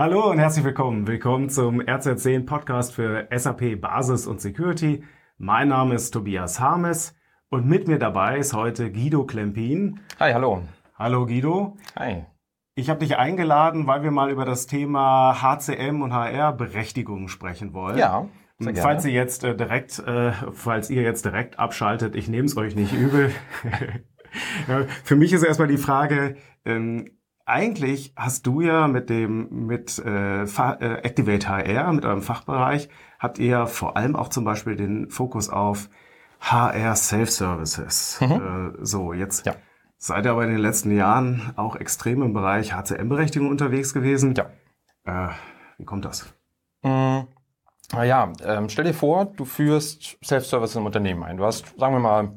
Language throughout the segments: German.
Hallo und herzlich willkommen. Willkommen zum RZ10 Podcast für SAP Basis und Security. Mein Name ist Tobias Harmes und mit mir dabei ist heute Guido Klempin. Hi, hallo. Hallo Guido. Hi. Ich habe dich eingeladen, weil wir mal über das Thema HCM und HR Berechtigung sprechen wollen. Ja. Sehr gerne. Falls ihr jetzt äh, direkt, äh, falls ihr jetzt direkt abschaltet, ich nehme es euch nicht übel. Für mich ist erstmal die Frage, ähm, eigentlich hast du ja mit dem mit äh, äh, Activate HR, mit eurem Fachbereich, habt ihr ja vor allem auch zum Beispiel den Fokus auf HR Self-Services. Äh, so, jetzt Ja. seid ihr aber in den letzten Jahren auch extrem im Bereich HCM-Berechtigung unterwegs gewesen. Ja. Äh, wie kommt das? Mm, Naja, ähm, stell dir vor, du führst Self-Service im Unternehmen ein. Du hast, sagen wir mal,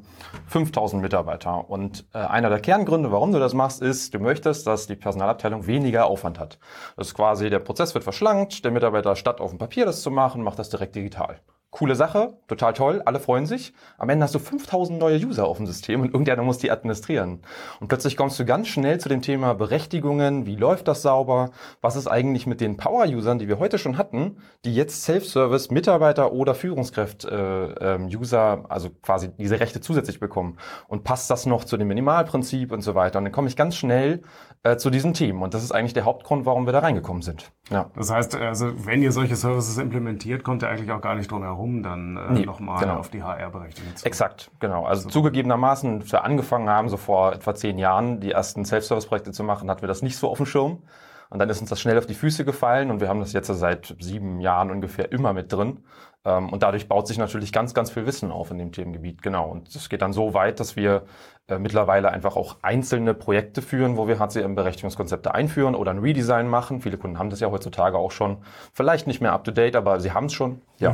5000 Mitarbeiter. Und äh, einer der Kerngründe, warum du das machst, ist, du möchtest, dass die Personalabteilung weniger Aufwand hat. Das ist quasi, der Prozess wird verschlankt, der Mitarbeiter statt auf dem Papier das zu machen, macht das direkt digital. Coole Sache, total toll, alle freuen sich. Am Ende hast du 5000 neue User auf dem System und irgendeiner muss die administrieren. Und plötzlich kommst du ganz schnell zu dem Thema Berechtigungen, wie läuft das sauber, was ist eigentlich mit den Power-Usern, die wir heute schon hatten, die jetzt Self-Service, Mitarbeiter oder Führungskräft-User, also quasi diese Rechte zusätzlich bekommen. Und passt das noch zu dem Minimalprinzip und so weiter. Und dann komme ich ganz schnell äh, zu diesen Themen. Und das ist eigentlich der Hauptgrund, warum wir da reingekommen sind. Ja. Das heißt, also wenn ihr solche Services implementiert, kommt ihr eigentlich auch gar nicht drum herum, dann äh, Nee, nochmal genau. auf die HR-Berechtigung zu. Exakt, genau. Also zugegebenermaßen, als wir angefangen haben, so vor etwa zehn Jahren, die ersten Self-Service-Projekte zu machen, hatten wir das nicht so auf dem Schirm. Und dann ist uns das schnell auf die Füße gefallen und wir haben das jetzt seit sieben Jahren ungefähr immer mit drin. Ähm, Und dadurch baut sich natürlich ganz, ganz viel Wissen auf in dem Themengebiet. Genau. Und es geht dann so weit, dass wir äh, mittlerweile einfach auch einzelne Projekte führen, wo wir HCM-Berechtigungskonzepte einführen oder ein Redesign machen. Viele Kunden haben das ja heutzutage auch schon. Vielleicht nicht mehr up-to-date, aber sie haben es schon. Ja.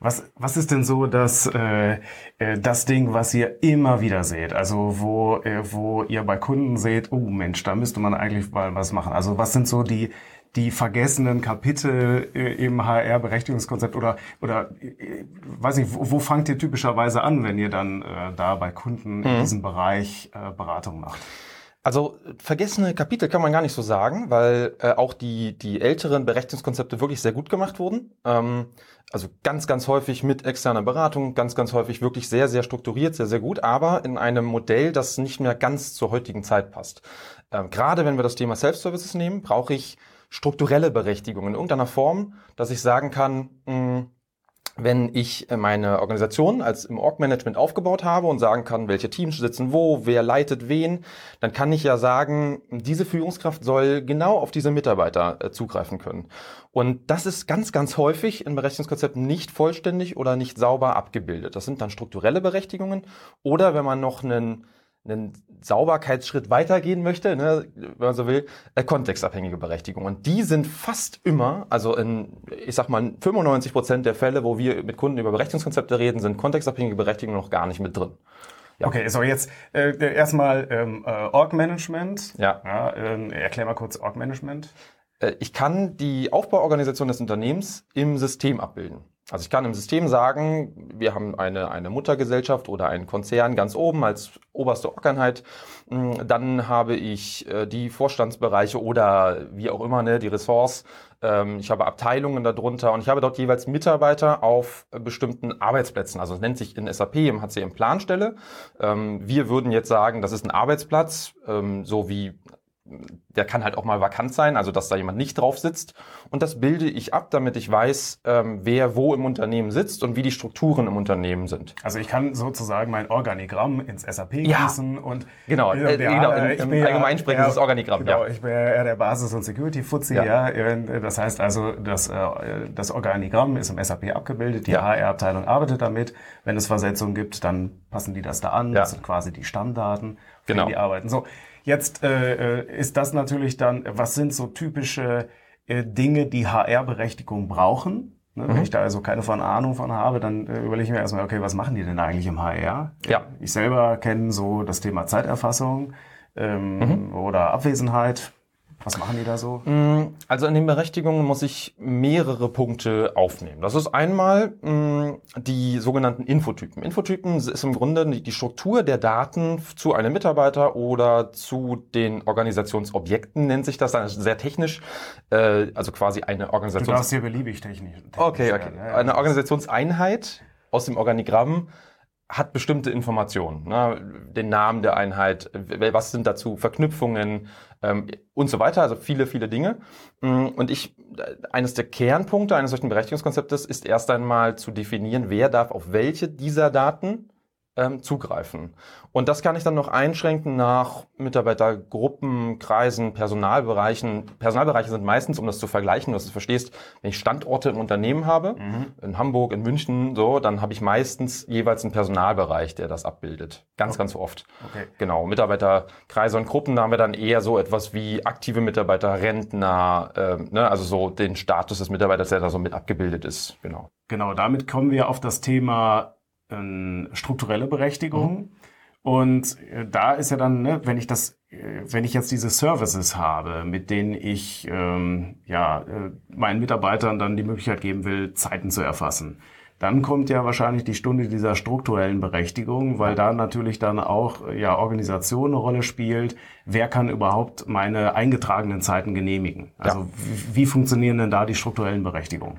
Was, was ist denn so das, äh, äh, das Ding, was ihr immer wieder seht? Also wo, äh, wo ihr bei Kunden seht, oh Mensch, da müsste man eigentlich mal was machen. Also was sind so die, die vergessenen Kapitel äh, im HR-Berechtigungskonzept oder, oder äh, weiß nicht, wo, wo fangt ihr typischerweise an, wenn ihr dann äh, da bei Kunden in diesem Bereich äh, Beratung macht? Also vergessene Kapitel kann man gar nicht so sagen, weil äh, auch die, die älteren Berechtigungskonzepte wirklich sehr gut gemacht wurden. Ähm, also ganz, ganz häufig mit externer Beratung, ganz, ganz häufig wirklich sehr, sehr strukturiert, sehr, sehr gut, aber in einem Modell, das nicht mehr ganz zur heutigen Zeit passt. Ähm, gerade wenn wir das Thema Self-Services nehmen, brauche ich strukturelle Berechtigung in irgendeiner Form, dass ich sagen kann, mh, wenn ich äh, meine Organisation als im Org-Management aufgebaut habe und sagen kann, welche Teams sitzen wo, wer leitet wen, dann kann ich ja sagen, diese Führungskraft soll genau auf diese Mitarbeiter äh, zugreifen können. Und das ist ganz, ganz häufig in Berechtigungskonzepten nicht vollständig oder nicht sauber abgebildet. Das sind dann strukturelle Berechtigungen oder wenn man noch einen einen Sauberkeitsschritt weitergehen möchte, ne, wenn man so will, äh, kontextabhängige Berechtigung. Und die sind fast immer, also in, ich sag mal, 95 Prozent der Fälle, wo wir mit Kunden über Berechtigungskonzepte reden, sind kontextabhängige Berechtigungen noch gar nicht mit drin. Ja. Okay, so jetzt äh, erstmal ähm, äh, Org-Management. Ja. ja ähm, erklär mal kurz Org-Management. Äh, Ich kann die Aufbauorganisation des Unternehmens im System abbilden. Also ich kann im System sagen, wir haben eine, eine Muttergesellschaft oder einen Konzern ganz oben als oberste Organheit. Mm, Dann habe ich äh, die Vorstandsbereiche oder wie auch immer, ne, die Ressorts. Ähm, Ich habe Abteilungen darunter und ich habe dort jeweils Mitarbeiter auf bestimmten Arbeitsplätzen. Also es nennt sich in SAP im HCM Planstelle. Ähm, Wir würden jetzt sagen, das ist ein Arbeitsplatz, ähm, so wie der kann halt auch mal vakant sein, also dass da jemand nicht drauf sitzt. Und das bilde ich ab, damit ich weiß, ähm, wer wo im Unternehmen sitzt und wie die Strukturen im Unternehmen sind. Also ich kann sozusagen mein Organigramm ins SAP Ja. gießen und Genau, Ja, äh, genau, im- ich im bin ja Allgemeinen sprechen eher- ist das Organigramm, Genau, ja. ich bin ja eher der Basis- und Security-Fuzzi, ja. Ja. äh, Das heißt also, das, äh, das Organigramm ist im SAP abgebildet, die Ja. HR-Abteilung arbeitet damit. Wenn es Versetzungen gibt, dann passen die das da an. Ja. Das sind quasi die Stammdaten, für Genau. die arbeiten. So, jetzt äh, äh, ist das natürlich dann, was sind so typische äh, Dinge, die HR-Berechtigung brauchen? Ne, Mhm. Wenn ich da also keine von Ahnung von habe, dann äh, überlege ich mir erstmal, okay, was machen die denn eigentlich im HR? Ja. Ich selber kenne so das Thema Zeiterfassung ähm, Mhm. oder Abwesenheit. Was machen die da so? Mm, also in den Berechtigungen muss ich mehrere Punkte aufnehmen. Das ist einmal mh, mm, die sogenannten Infotypen. Infotypen ist im Grunde die Struktur der Daten zu einem Mitarbeiter oder zu den Organisationsobjekten, nennt sich das dann sehr technisch. Äh, also quasi eine Organisation. Du darfst hier beliebig technisch. technisch okay, okay. Ja, ja, eine Organisationseinheit aus dem Organigramm hat bestimmte Informationen, ne? den Namen der Einheit, was sind dazu Verknüpfungen ähm, und so weiter, also viele, viele Dinge. Mm, und ich, eines der Kernpunkte eines solchen Berechtigungskonzeptes ist erst einmal zu definieren, wer darf auf welche dieser Daten ähm, zugreifen. Und das kann ich dann noch einschränken nach Mitarbeitergruppen, Kreisen, Personalbereichen. Personalbereiche sind meistens, um das zu vergleichen, dass du verstehst, wenn ich Standorte im Unternehmen habe, mhm. in Hamburg, in München, so, dann habe ich meistens jeweils einen Personalbereich, der das abbildet. Ganz, okay. ganz oft. Okay. Genau. Mitarbeiterkreise und Gruppen, da haben wir dann eher so etwas wie aktive Mitarbeiter, Rentner, äh, ne, also so den Status des Mitarbeiters, der da so mit abgebildet ist. Genau. Genau, damit kommen wir auf das Thema strukturelle Berechtigung. Mhm. Und äh, da ist ja dann, ne, wenn ich das, äh, wenn ich jetzt diese Services habe, mit denen ich ähm, ja äh, meinen Mitarbeitern dann die Möglichkeit geben will, Zeiten zu erfassen, dann kommt ja wahrscheinlich die Stunde dieser strukturellen Berechtigung, weil da natürlich dann auch ja Organisation eine Rolle spielt. Wer kann überhaupt meine eingetragenen Zeiten genehmigen? Also ja. wie, wie funktionieren denn da die strukturellen Berechtigungen?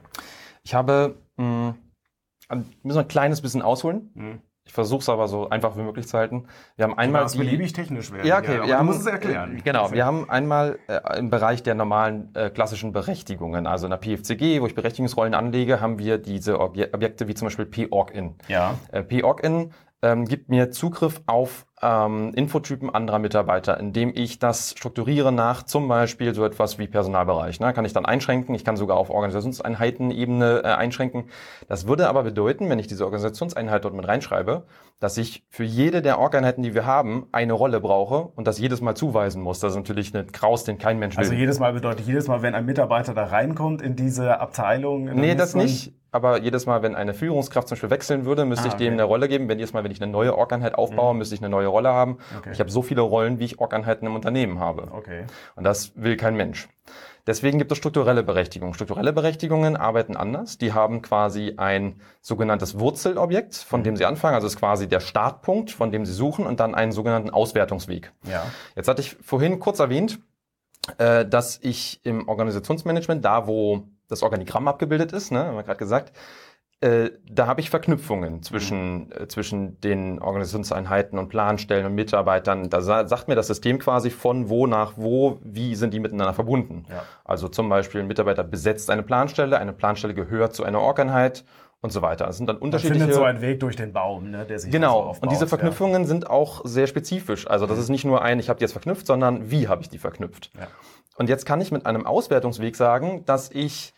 Ich habe mh müssen wir ein kleines bisschen ausholen. Mhm. Ich versuche es aber so einfach wie möglich zu halten. Wir haben einmal das beliebig technisch werden. Ja, okay. Ja, wir haben, es erklären. Äh, genau. Wir haben einmal äh, im Bereich der normalen äh, klassischen Berechtigungen, also in der PFCG, wo ich Berechtigungsrollen anlege, haben wir diese Objekte wie zum Beispiel PORG-In. Ja. Äh, PORG-In ähm, gibt mir Zugriff auf ähm, Infotypen anderer Mitarbeiter, indem ich das strukturiere nach zum Beispiel so etwas wie Personalbereich. Ne? Kann ich dann einschränken, ich kann sogar auf Organisationseinheitenebene äh, einschränken. Das würde aber bedeuten, wenn ich diese Organisationseinheit dort mit reinschreibe, dass ich für jede der Org-Einheiten, die wir haben, eine Rolle brauche und das jedes Mal zuweisen muss. Das ist natürlich ein Kraus, den kein Mensch also will. Also jedes Mal bedeutet jedes Mal, wenn ein Mitarbeiter da reinkommt in diese Abteilung. Nee, das nicht aber jedes Mal, wenn eine Führungskraft zum Beispiel wechseln würde, müsste ah, ich dem eine Rolle geben. Wenn jedes Mal, wenn ich eine neue Org-Einheit aufbaue, mhm. müsste ich eine neue Rolle haben. Okay. Ich habe so viele Rollen, wie ich Org-Einheiten im Unternehmen habe. Okay. Und das will kein Mensch. Deswegen gibt es strukturelle Berechtigungen. Strukturelle Berechtigungen arbeiten anders. Die haben quasi ein sogenanntes Wurzelobjekt, von dem sie anfangen. Also ist quasi der Startpunkt, von dem sie suchen und dann einen sogenannten Auswertungsweg. Ja. Jetzt hatte ich vorhin kurz erwähnt, äh, dass ich im Organisationsmanagement, da wo das Organigramm abgebildet ist, ne, haben wir gerade gesagt, äh, da habe ich Verknüpfungen zwischen, äh, zwischen den Organisationseinheiten und Planstellen und Mitarbeitern. Da sa sagt mir das System quasi von wo nach wo, wie sind die miteinander verbunden. Ja. Also zum Beispiel ein Mitarbeiter besetzt eine Planstelle, eine Planstelle gehört zu einer Orgeinheit und so weiter. Das sind dann unterschiedliche. Man findet so einen Weg durch den Baum, ne, der sich genau. So aufbaut, und diese Verknüpfungen ja. sind auch sehr spezifisch. Also das mhm. ist nicht nur ein, ich habe die jetzt verknüpft, sondern wie habe ich die verknüpft. Ja. Und jetzt kann ich mit einem Auswertungsweg sagen, dass ich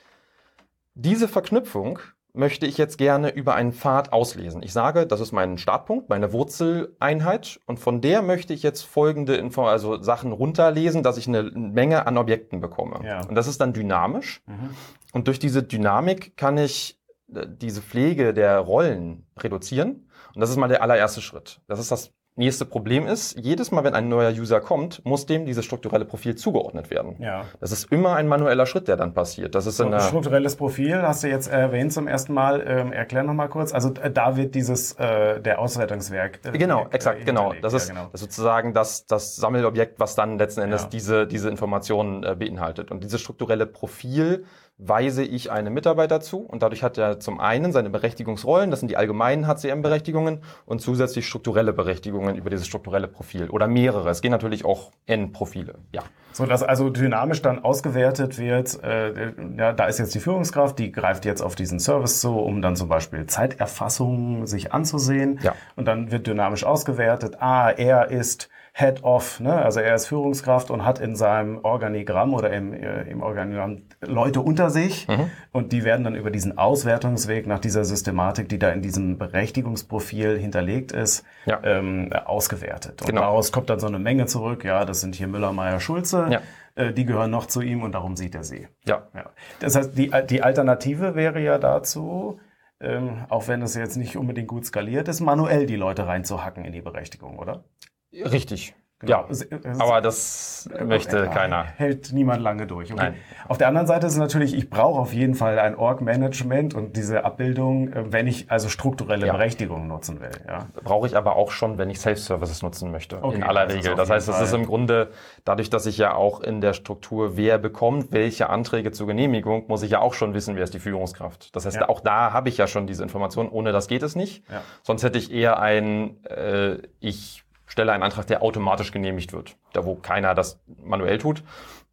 diese Verknüpfung möchte ich jetzt gerne über einen Pfad auslesen. Ich sage, das ist mein Startpunkt, meine Wurzeleinheit und von der möchte ich jetzt folgende Info, also Sachen runterlesen, dass ich eine Menge an Objekten bekomme. Ja. Und das ist dann dynamisch. Mhm. Und durch diese Dynamik kann ich äh, diese Pflege der Rollen reduzieren. Und das ist mal der allererste Schritt. Das ist das Nächste Problem ist, jedes Mal, wenn ein neuer User kommt, muss dem dieses strukturelle Profil zugeordnet werden. Ja. Das ist immer ein manueller Schritt, der dann passiert. Das ist so, ein strukturelles Profil hast du jetzt erwähnt zum ersten Mal. Ähm, erklär noch mal kurz. Also äh, da wird dieses äh, der Auswertungswerk. Äh, genau, äh, exakt, genau. Das ist, ja, genau. das sozusagen das, das Sammelobjekt, was dann letzten Endes ja. diese diese Informationen äh, beinhaltet. Und dieses strukturelle Profil weise ich einem Mitarbeiter zu und dadurch hat er zum einen seine Berechtigungsrollen, das sind die allgemeinen HCM-Berechtigungen und zusätzlich strukturelle Berechtigungen über dieses strukturelle Profil oder mehrere. Es gehen natürlich auch N-Profile, ja. So dass also dynamisch dann ausgewertet wird, äh, ja, da ist jetzt die Führungskraft, die greift jetzt auf diesen Service zu, um dann zum Beispiel Zeiterfassung sich anzusehen ja. und dann wird dynamisch ausgewertet, ah, er ist Head of, ne? also er ist Führungskraft und hat in seinem Organigramm oder im, äh, im Organigramm Leute unter sich mhm. und die werden dann über diesen Auswertungsweg nach dieser Systematik, die da in diesem Berechtigungsprofil hinterlegt ist, ja. ähm, ausgewertet. Und genau. daraus kommt dann so eine Menge zurück, ja, das sind hier Müller, Meyer, Schulze. Ja äh, die gehören noch zu ihm und darum sieht er sie. Ja. ja. Das heißt, die, die Alternative wäre ja dazu, ähm, auch wenn es jetzt nicht unbedingt gut skaliert ist, manuell die Leute reinzuhacken in die Berechtigung, oder? Richtig. Genau. Ja, aber das möchte keiner. Hält niemand lange durch. Okay. Nein. Auf der anderen Seite ist es natürlich, ich brauche auf jeden Fall ein Org-Management und diese Abbildung, äh, wenn ich also strukturelle ja. Berechtigung nutzen will. Ja. Brauche ich aber auch schon, wenn ich Self-Services nutzen möchte. Okay, in aller das Regel. Das heißt, es ist im Grunde, dadurch, dass ich ja auch in der Struktur, wer bekommt welche Anträge zur Genehmigung, muss ich ja auch schon wissen, wer ist die Führungskraft. Das heißt, ja. auch da habe ich ja schon diese Information. Ohne das geht es nicht. Ja. Sonst hätte ich eher ein, äh, ich stelle einen Antrag, der automatisch genehmigt wird, da wo keiner das manuell tut.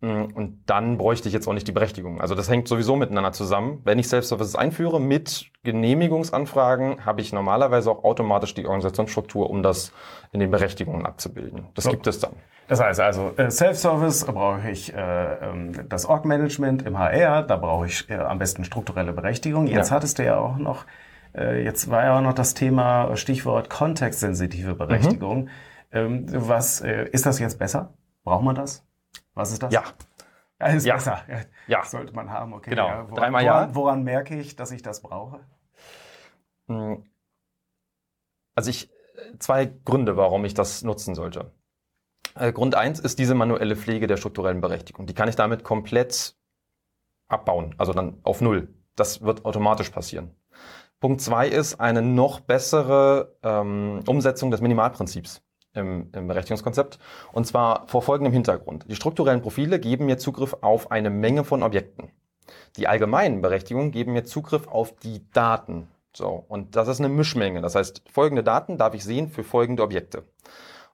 Mm, und dann bräuchte ich jetzt auch nicht die Berechtigung. Also das hängt sowieso miteinander zusammen. Wenn ich Self-Services einführe mit Genehmigungsanfragen, habe ich normalerweise auch automatisch die Organisationsstruktur, um das in den Berechtigungen abzubilden. Das so. gibt es dann. Das heißt also, äh, Self-Service brauche ich äh, ähm, das Org-Management im HR, da brauche ich äh, am besten strukturelle Berechtigung. Jetzt ja. hattest du ja auch noch jetzt war ja auch noch das Thema Stichwort kontextsensitive Berechtigung. Mhm. Was äh, ist das jetzt besser? Braucht man das? Was ist das? Ja. Ja, ist ja. besser. Ja, ja. Sollte man haben, okay. Genau. Ja, woran, Dreimal ja. Woran merke ich, dass ich das brauche? Hm. Also ich, zwei Gründe, warum ich das nutzen sollte. Äh, Grund eins ist diese manuelle Pflege der strukturellen Berechtigung. Die kann ich damit komplett abbauen, also dann auf Null. Das wird automatisch passieren. Punkt zwei ist eine noch bessere ähm, Umsetzung des Minimalprinzips im, im Berechtigungskonzept. Und zwar vor folgendem Hintergrund. Die strukturellen Profile geben mir Zugriff auf eine Menge von Objekten. Die allgemeinen Berechtigungen geben mir Zugriff auf die Daten. So. Und das ist eine Mischmenge. Das heißt, folgende Daten darf ich sehen für folgende Objekte.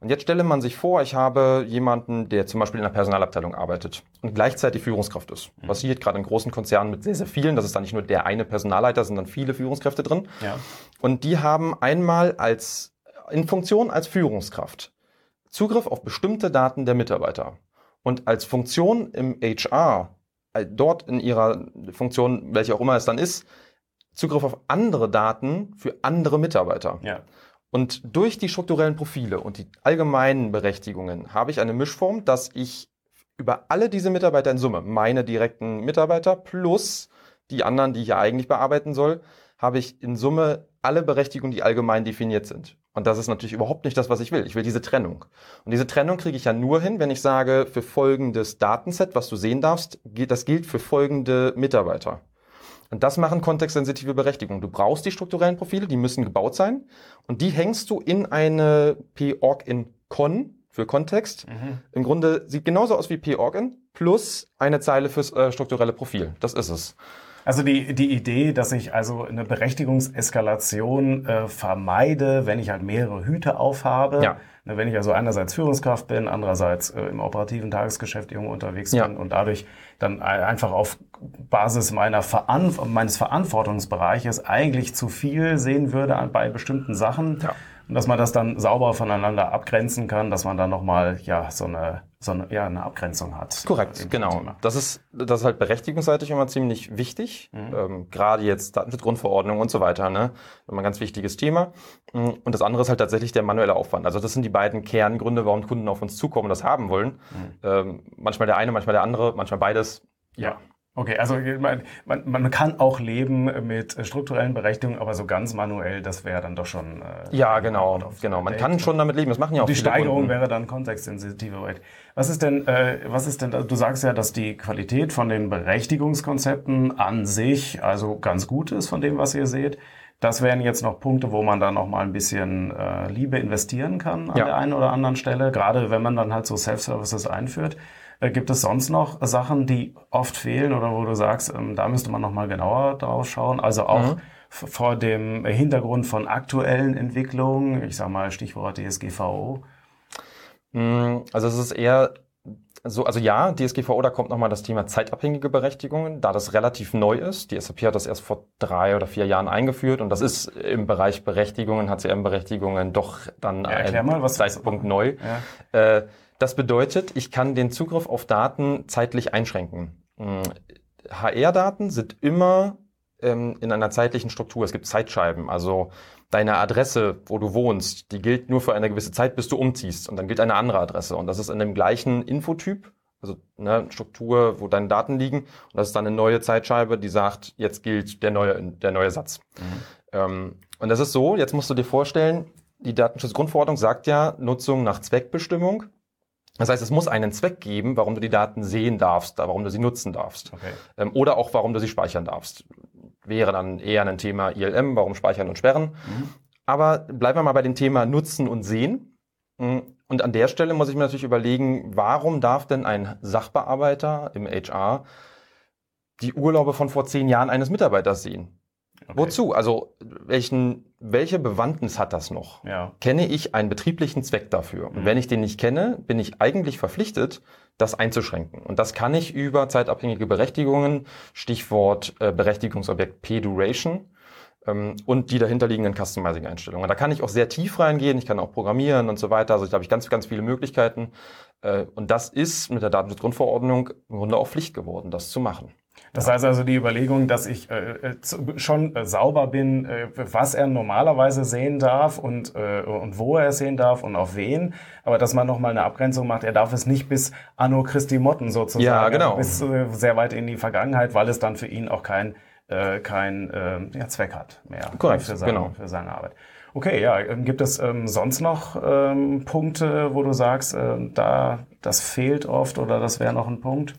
Und jetzt stelle man sich vor, ich habe jemanden, der zum Beispiel in der Personalabteilung arbeitet und gleichzeitig Führungskraft ist. Mhm. Passiert gerade in großen Konzernen mit sehr, sehr vielen. Das ist dann nicht nur der eine Personalleiter, sondern viele Führungskräfte drin. Ja. Und die haben einmal als, in Funktion als Führungskraft Zugriff auf bestimmte Daten der Mitarbeiter. Und als Funktion im HR, äh, dort in ihrer Funktion, welche auch immer es dann ist, Zugriff auf andere Daten für andere Mitarbeiter. Ja. Und durch die strukturellen Profile und die allgemeinen Berechtigungen habe ich eine Mischform, dass ich über alle diese Mitarbeiter in Summe, meine direkten Mitarbeiter plus die anderen, die ich ja eigentlich bearbeiten soll, habe ich in Summe alle Berechtigungen, die allgemein definiert sind. Und das ist natürlich überhaupt nicht das, was ich will. Ich will diese Trennung. Und diese Trennung kriege ich ja nur hin, wenn ich sage, für folgendes Datenset, was du sehen darfst, das gilt für folgende Mitarbeiter. Und das machen kontextsensitive Berechtigungen. Du brauchst die strukturellen Profile, die müssen gebaut sein. Und die hängst du in eine P-Org in Con für Kontext. Mhm. Im Grunde sieht genauso aus wie P-Org-In plus eine Zeile fürs äh, strukturelle Profil. Das ist es. Also die, die Idee, dass ich also eine Berechtigungseskalation äh, vermeide, wenn ich halt mehrere Hüte aufhabe. Ja. Ne, wenn ich also einerseits Führungskraft bin, andererseits äh, im operativen Tagesgeschäft irgendwo unterwegs ja. bin und dadurch dann einfach auf Basis meiner Veran meines Verantwortungsbereiches eigentlich zu viel sehen würde bei bestimmten Sachen. Ja und dass man das dann sauber voneinander abgrenzen kann, dass man dann nochmal ja, so, eine, so eine, ja, eine Abgrenzung hat. Korrekt, genau. Thema. Das ist, das ist halt berechtigungsseitig immer ziemlich wichtig, mhm. ähm, gerade jetzt Datenschutzgrundverordnung und so weiter, ne? Immer ein ganz wichtiges Thema. Mm, und das andere ist halt tatsächlich der manuelle Aufwand. Also das sind die beiden Kerngründe, warum Kunden auf uns zukommen und das haben wollen. Mhm. Ähm, manchmal der eine, manchmal der andere, manchmal beides. Ja. Okay, also man, man, man kann auch leben mit strukturellen Berechtigungen, aber so ganz manuell, das wäre dann doch schon. Äh, ja, genau, genau. Man kann schon damit leben. Das machen ja auch Die Steigerung Kunden. wäre dann kontextsensitive. Was ist denn, äh, was ist denn? Du sagst ja, dass die Qualität von den Berechtigungskonzepten an sich also ganz gut ist von dem, was ihr seht. Das wären jetzt noch Punkte, wo man dann noch mal ein bisschen äh, Liebe investieren kann an ja. der einen oder anderen Stelle, gerade wenn man dann halt so Self-Services einführt. Äh, gibt es sonst noch Sachen, die oft fehlen oder wo du sagst, ähm, da müsste man noch mal genauer drauf schauen? Also auch mhm. vor dem Hintergrund von aktuellen Entwicklungen, ich sage mal Stichwort DSGVO. Mhm, also es ist eher so, also ja, DSGVO, da kommt nochmal das Thema zeitabhängige Berechtigungen, da das relativ neu ist. Die SAP hat das erst vor drei oder vier Jahren eingeführt und das ist im Bereich Berechtigungen, HCM-Berechtigungen doch dann ja, ein mal, Zeitpunkt neu. Ja. Äh, das bedeutet, ich kann den Zugriff auf Daten zeitlich einschränken. HR-Daten hm, sind immer ähm, in einer zeitlichen Struktur. Es gibt Zeitscheiben. Also deine Adresse, wo du wohnst, die gilt nur für eine gewisse Zeit, bis du umziehst. Und dann gilt eine andere Adresse. Und das ist in dem gleichen Infotyp, also ne, Struktur, wo deine Daten liegen. Und das ist dann eine neue Zeitscheibe, die sagt, jetzt gilt der neue, der neue Satz. Mhm. Ähm, und das ist so, jetzt musst du dir vorstellen, die Datenschutzgrundverordnung sagt ja Nutzung nach Zweckbestimmung Das heißt, es muss einen Zweck geben, warum du die Daten sehen darfst, warum du sie nutzen darfst. Okay. Ähm, oder auch, warum du sie speichern darfst. Wäre dann eher ein Thema ILM, warum speichern und sperren. Mhm. Aber bleiben wir mal bei dem Thema Nutzen und Sehen. Mm, Und an der Stelle muss ich mir natürlich überlegen, warum darf denn ein Sachbearbeiter im HR die Urlaube von vor zehn Jahren eines Mitarbeiters sehen? Okay. Wozu? Also welchen, welche Bewandtnis hat das noch? Ja. Kenne ich einen betrieblichen Zweck dafür? Und Mhm. wenn ich den nicht kenne, bin ich eigentlich verpflichtet, das einzuschränken. Und das kann ich über zeitabhängige Berechtigungen, Stichwort äh, Berechtigungsobjekt P-Duration, ähm, und die dahinterliegenden Customizing-Einstellungen. Da kann ich auch sehr tief reingehen, ich kann auch programmieren und so weiter. Also da habe ich ganz, ganz viele Möglichkeiten. Äh, und das ist mit der Datenschutzgrundverordnung im Grunde auch Pflicht geworden, das zu machen. Das heißt also die Überlegung, dass ich äh, äh, schon äh, sauber bin, äh, was er normalerweise sehen darf und, äh, und wo er es sehen darf und auf wen, aber dass man nochmal eine Abgrenzung macht, er darf es nicht bis Anno Christi Motten sozusagen, Ja, genau. also bis äh, sehr weit in die Vergangenheit, weil es dann für ihn auch kein, kein ja, Zweck hat mehr Korrekt, für, seine, genau. für seine Arbeit. Okay, ja, ähm, gibt es ähm, sonst noch ähm, Punkte, wo du sagst, da das fehlt oft oder das wäre noch ein Punkt?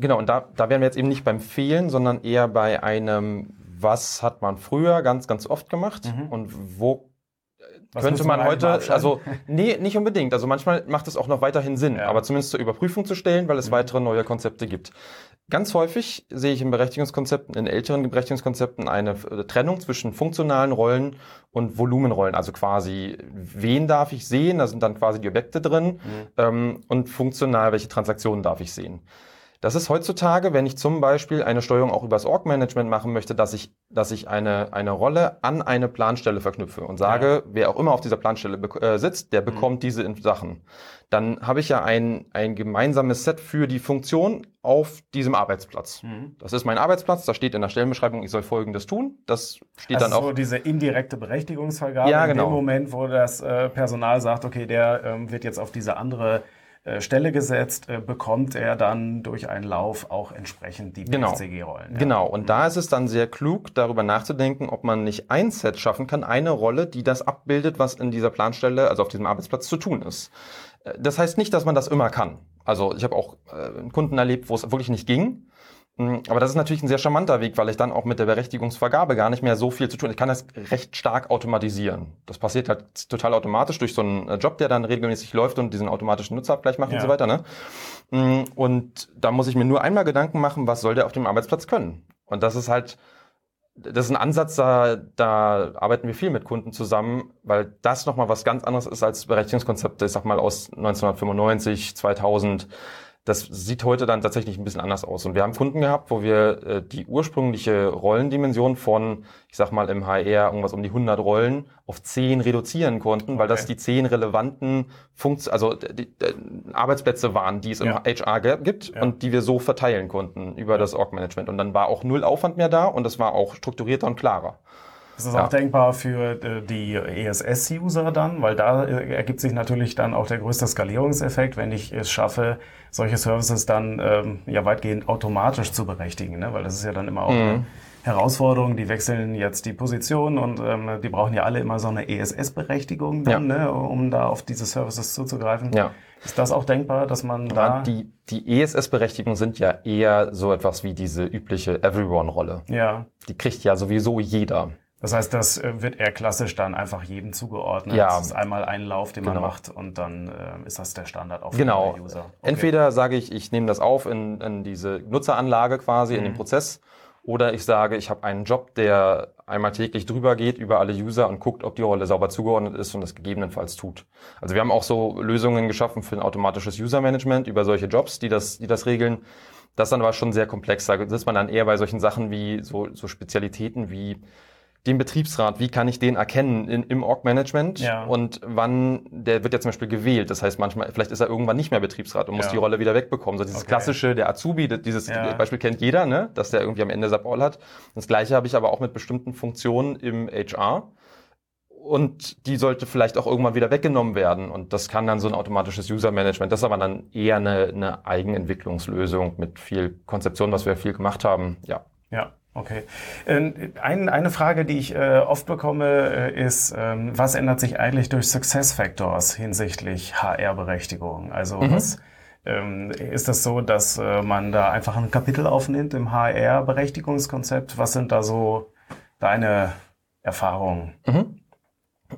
Genau, und da, da wären wir jetzt eben nicht beim Fehlen, sondern eher bei einem, was hat man früher ganz, ganz oft gemacht und wo Was könnte man, man heute, also nee, nicht unbedingt. Also manchmal macht es auch noch weiterhin Sinn, Ja. aber zumindest zur Überprüfung zu stellen, weil es weitere neue Konzepte gibt. Ganz häufig sehe ich in Berechtigungskonzepten, in älteren Berechtigungskonzepten eine äh, Trennung zwischen funktionalen Rollen und Volumenrollen. Also quasi, wen darf ich sehen? Da sind dann quasi die Objekte drin. Ähm, und funktional, welche Transaktionen darf ich sehen? Das ist heutzutage, wenn ich zum Beispiel eine Steuerung auch übers Org-Management machen möchte, dass ich, dass ich eine, eine Rolle an eine Planstelle verknüpfe und sage, wer auch immer auf dieser Planstelle äh, sitzt, der bekommt diese in- Sachen. Dann habe ich ja ein, ein gemeinsames Set für die Funktion auf diesem Arbeitsplatz. Mhm. Das ist mein Arbeitsplatz, da steht in der Stellenbeschreibung, ich soll Folgendes tun. Das steht Also dann auch. so diese indirekte Berechtigungsvergabe Ja, in genau. dem Moment, wo das äh, Personal sagt, okay, der ähm, wird jetzt auf diese andere Stelle gesetzt, äh, bekommt er dann durch einen Lauf auch entsprechend die Genau. BSCG-Rollen. Genau, und da ist es dann sehr klug, darüber nachzudenken, ob man nicht ein Set schaffen kann, eine Rolle, die das abbildet, was in dieser Planstelle, also auf diesem Arbeitsplatz zu tun ist. Äh, Das heißt nicht, dass man das immer kann. Also ich habe auch äh, Kunden erlebt, wo es wirklich nicht ging. Mm, Aber das ist natürlich ein sehr charmanter Weg, weil ich dann auch mit der Berechtigungsvergabe gar nicht mehr so viel zu tun. Ich kann das recht stark automatisieren. Das passiert halt total automatisch durch so einen äh, Job, der dann regelmäßig läuft und diesen automatischen Nutzerabgleich macht und Ja. so weiter. Ne? Mm, Und da muss ich mir nur einmal Gedanken machen, was soll der auf dem Arbeitsplatz können? Und das ist halt, das ist ein Ansatz, da, da arbeiten wir viel mit Kunden zusammen, weil das nochmal was ganz anderes ist als Berechtigungskonzepte, ich sag mal aus 1995, 2000. Das sieht heute dann tatsächlich ein bisschen anders aus. Und wir haben Kunden gehabt, wo wir äh, die ursprüngliche Rollendimension von, ich sag mal im HR irgendwas um die 100 Rollen auf 10 reduzieren konnten, weil das Okay. die 10 relevanten Funkt also die, die Arbeitsplätze waren, die es Ja. im HR gibt Ja. und die wir so verteilen konnten über das Org-Management. Und dann war auch null Aufwand mehr da und es war auch strukturierter und klarer. Das ist Ja. auch denkbar für äh, die ESS-User dann, weil da äh, ergibt sich natürlich dann auch der größte Skalierungseffekt, wenn ich es schaffe, solche Services dann ähm, ja weitgehend automatisch zu berechtigen, ne? weil das ist ja dann immer auch Mhm. eine Herausforderung. Die wechseln jetzt die Position und ähm, die brauchen ja alle immer so eine ESS-Berechtigung dann, ne? um da auf diese Services zuzugreifen. Ja. Ist das auch denkbar, dass man da... Ja, die, die ESS-Berechtigungen sind ja eher so etwas wie diese übliche Everyone-Rolle. ja. Die kriegt ja sowieso jeder. Das heißt, das äh, wird eher klassisch dann einfach jedem zugeordnet. Ja. Das ist einmal ein Lauf, den man Genau. macht und dann äh, ist das der Standard auf Genau. alle User. Okay. Entweder sage ich, ich nehme das auf in, in diese Nutzeranlage quasi, in den Prozess, oder ich sage, ich habe einen Job, der einmal täglich drüber geht über alle User und guckt, ob die Rolle sauber zugeordnet ist und das gegebenenfalls tut. Also wir haben auch so Lösungen geschaffen für ein automatisches User-Management über solche Jobs, die das, die das regeln. Das dann aber schon sehr komplex. Da sitzt man dann eher bei solchen Sachen wie so, so Spezialitäten wie den Betriebsrat, wie kann ich den erkennen in, im Org-Management Ja. und wann, der wird ja zum Beispiel gewählt. Das heißt manchmal, vielleicht ist er irgendwann nicht mehr Betriebsrat und muss Ja. die Rolle wieder wegbekommen. So dieses Okay. klassische, der Azubi, dieses Ja. Beispiel kennt jeder, ne? dass der irgendwie am Ende Sub-All hat. Das gleiche habe ich aber auch mit bestimmten Funktionen im HR. Und die sollte vielleicht auch irgendwann wieder weggenommen werden. Und das kann dann so ein automatisches User-Management. Das ist aber dann eher eine, eine Eigenentwicklungslösung mit viel Konzeption, was wir viel gemacht haben. Ja. Ja. Okay. Ähm, ein, eine Frage, die ich äh, oft bekomme, äh, ist, ähm, was ändert sich eigentlich durch Success Factors hinsichtlich HR-Berechtigung? Also mhm. was ähm, ist das so, dass äh, man da einfach ein Kapitel aufnimmt im HR-Berechtigungskonzept? Was sind da so deine Erfahrungen? Mhm.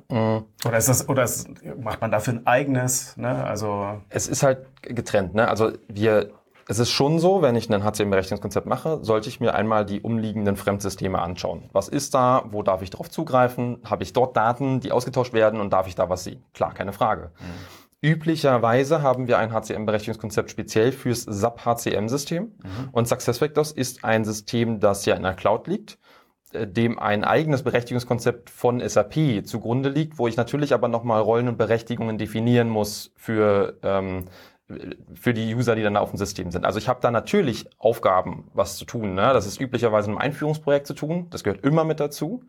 Mhm. Oder ist das, oder ist, macht man dafür ein eigenes? Ne? Also es ist halt getrennt. Ne? Also wir es ist schon so, wenn ich ein HCM-Berechnungskonzept mache, sollte ich mir einmal die umliegenden Fremdsysteme anschauen. Was ist da? Wo darf ich darauf zugreifen? Habe ich dort Daten, die ausgetauscht werden und darf ich da was sehen? Klar, keine Frage. Mhm. Üblicherweise haben wir ein HCM-Berechtigungskonzept speziell fürs SAP HCM-System. Mhm. Und SuccessFactors ist ein System, das ja in der Cloud liegt äh, dem ein eigenes Berechtigungskonzept von SAP zugrunde liegt, wo ich natürlich aber nochmal Rollen und Berechtigungen definieren muss für ähm, für die User, die dann auf dem System sind. Also ich habe da natürlich Aufgaben, was zu tun. Ne? Das ist üblicherweise in einem Einführungsprojekt zu tun. Das gehört immer mit dazu.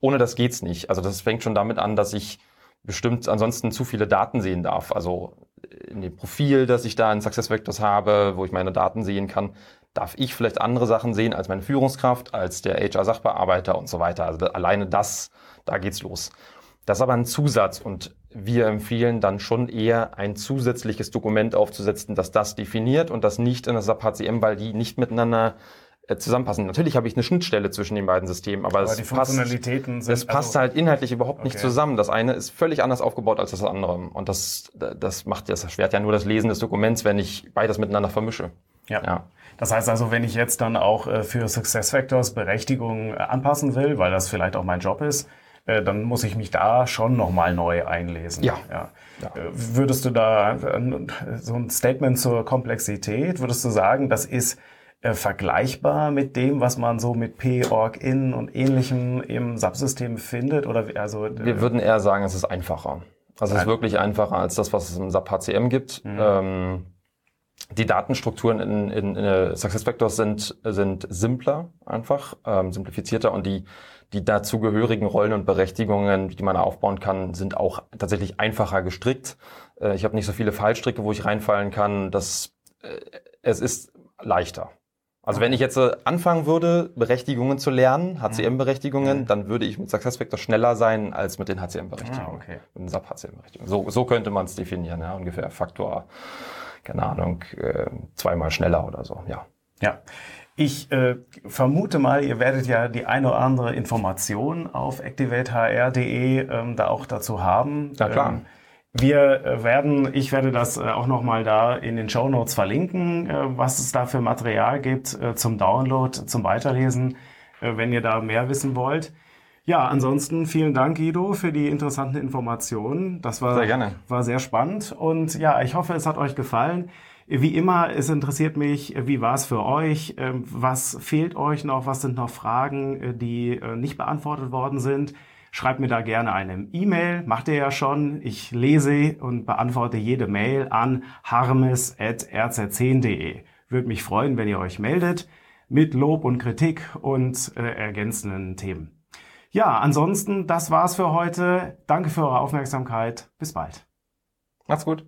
Ohne das geht's nicht. Also das fängt schon damit an, dass ich bestimmt ansonsten zu viele Daten sehen darf. Also in dem Profil, das ich da in SuccessVectors habe, wo ich meine Daten sehen kann, darf ich vielleicht andere Sachen sehen als meine Führungskraft, als der HR-Sachbearbeiter und so weiter. Also alleine das, da geht's los. Das ist aber ein Zusatz und wir empfehlen dann schon eher ein zusätzliches Dokument aufzusetzen, das das definiert und das nicht in das SAP HCM, weil die nicht miteinander äh, zusammenpassen. Natürlich habe ich eine Schnittstelle zwischen den beiden Systemen, aber, aber es, passt, sind, es passt also, halt inhaltlich überhaupt okay. nicht zusammen. Das eine ist völlig anders aufgebaut als das andere. Und das, das macht das erschwert ja nur das Lesen des Dokuments, wenn ich beides miteinander vermische. Ja. ja. Das heißt also, wenn ich jetzt dann auch äh, für SuccessFactors Berechtigung äh, anpassen will, weil das vielleicht auch mein Job ist, dann muss ich mich da schon nochmal neu einlesen. Ja. ja. ja. Äh, würdest du da so ein Statement zur Komplexität, würdest du sagen, das ist äh, vergleichbar mit dem, was man so mit P-Org-In und ähnlichem im Subsystem findet? Oder also, Wir würden eher sagen, es ist einfacher. Also es ist wirklich einfacher als das, was es im SAP HCM gibt. Mhm. Ähm, die Datenstrukturen in, in, in SuccessFactors sind, sind simpler einfach, ähm, simplifizierter und die die dazugehörigen Rollen und Berechtigungen, die man aufbauen kann, sind auch tatsächlich einfacher gestrickt. Äh, ich habe nicht so viele Fallstricke, wo ich reinfallen kann. Das, äh, es ist leichter. Also wenn ich jetzt äh, anfangen würde, Berechtigungen zu lernen, HCM-Berechtigungen, mhm. dann würde ich mit SuccessFactors schneller sein als mit den HCM-Berechtigungen. Ah, okay. Mit den SAP-HCM-Berechtigungen. So, so könnte man es definieren, ja, ungefähr Faktor, keine Ahnung, zweimal schneller oder so, ja. Ja. Ich äh, vermute mal, ihr werdet ja die eine oder andere Information auf activatehr.de ähm, da auch dazu haben. Ja, klar. Ähm, wir äh, werden, ich werde das äh, auch nochmal da in den Show Notes verlinken, äh, was es da für Material gibt zum Download, zum Weiterlesen, wenn ihr da mehr wissen wollt. Ja, ansonsten vielen Dank, Guido, für die interessanten Informationen. Das war sehr, gerne. war sehr spannend und ja, ich hoffe, es hat euch gefallen. Wie immer, es interessiert mich, wie war es für euch? Ähm, was fehlt euch noch? Was sind noch Fragen, äh, die äh, nicht beantwortet worden sind? Schreibt mir da gerne eine E-Mail, macht ihr ja schon. Ich lese und beantworte jede Mail an harmes.rz10.de. Würde mich freuen, wenn ihr euch meldet mit Lob und Kritik und äh, ergänzenden Themen. Ja, ansonsten, das war's für heute. Danke für eure Aufmerksamkeit. Bis bald. Macht's gut.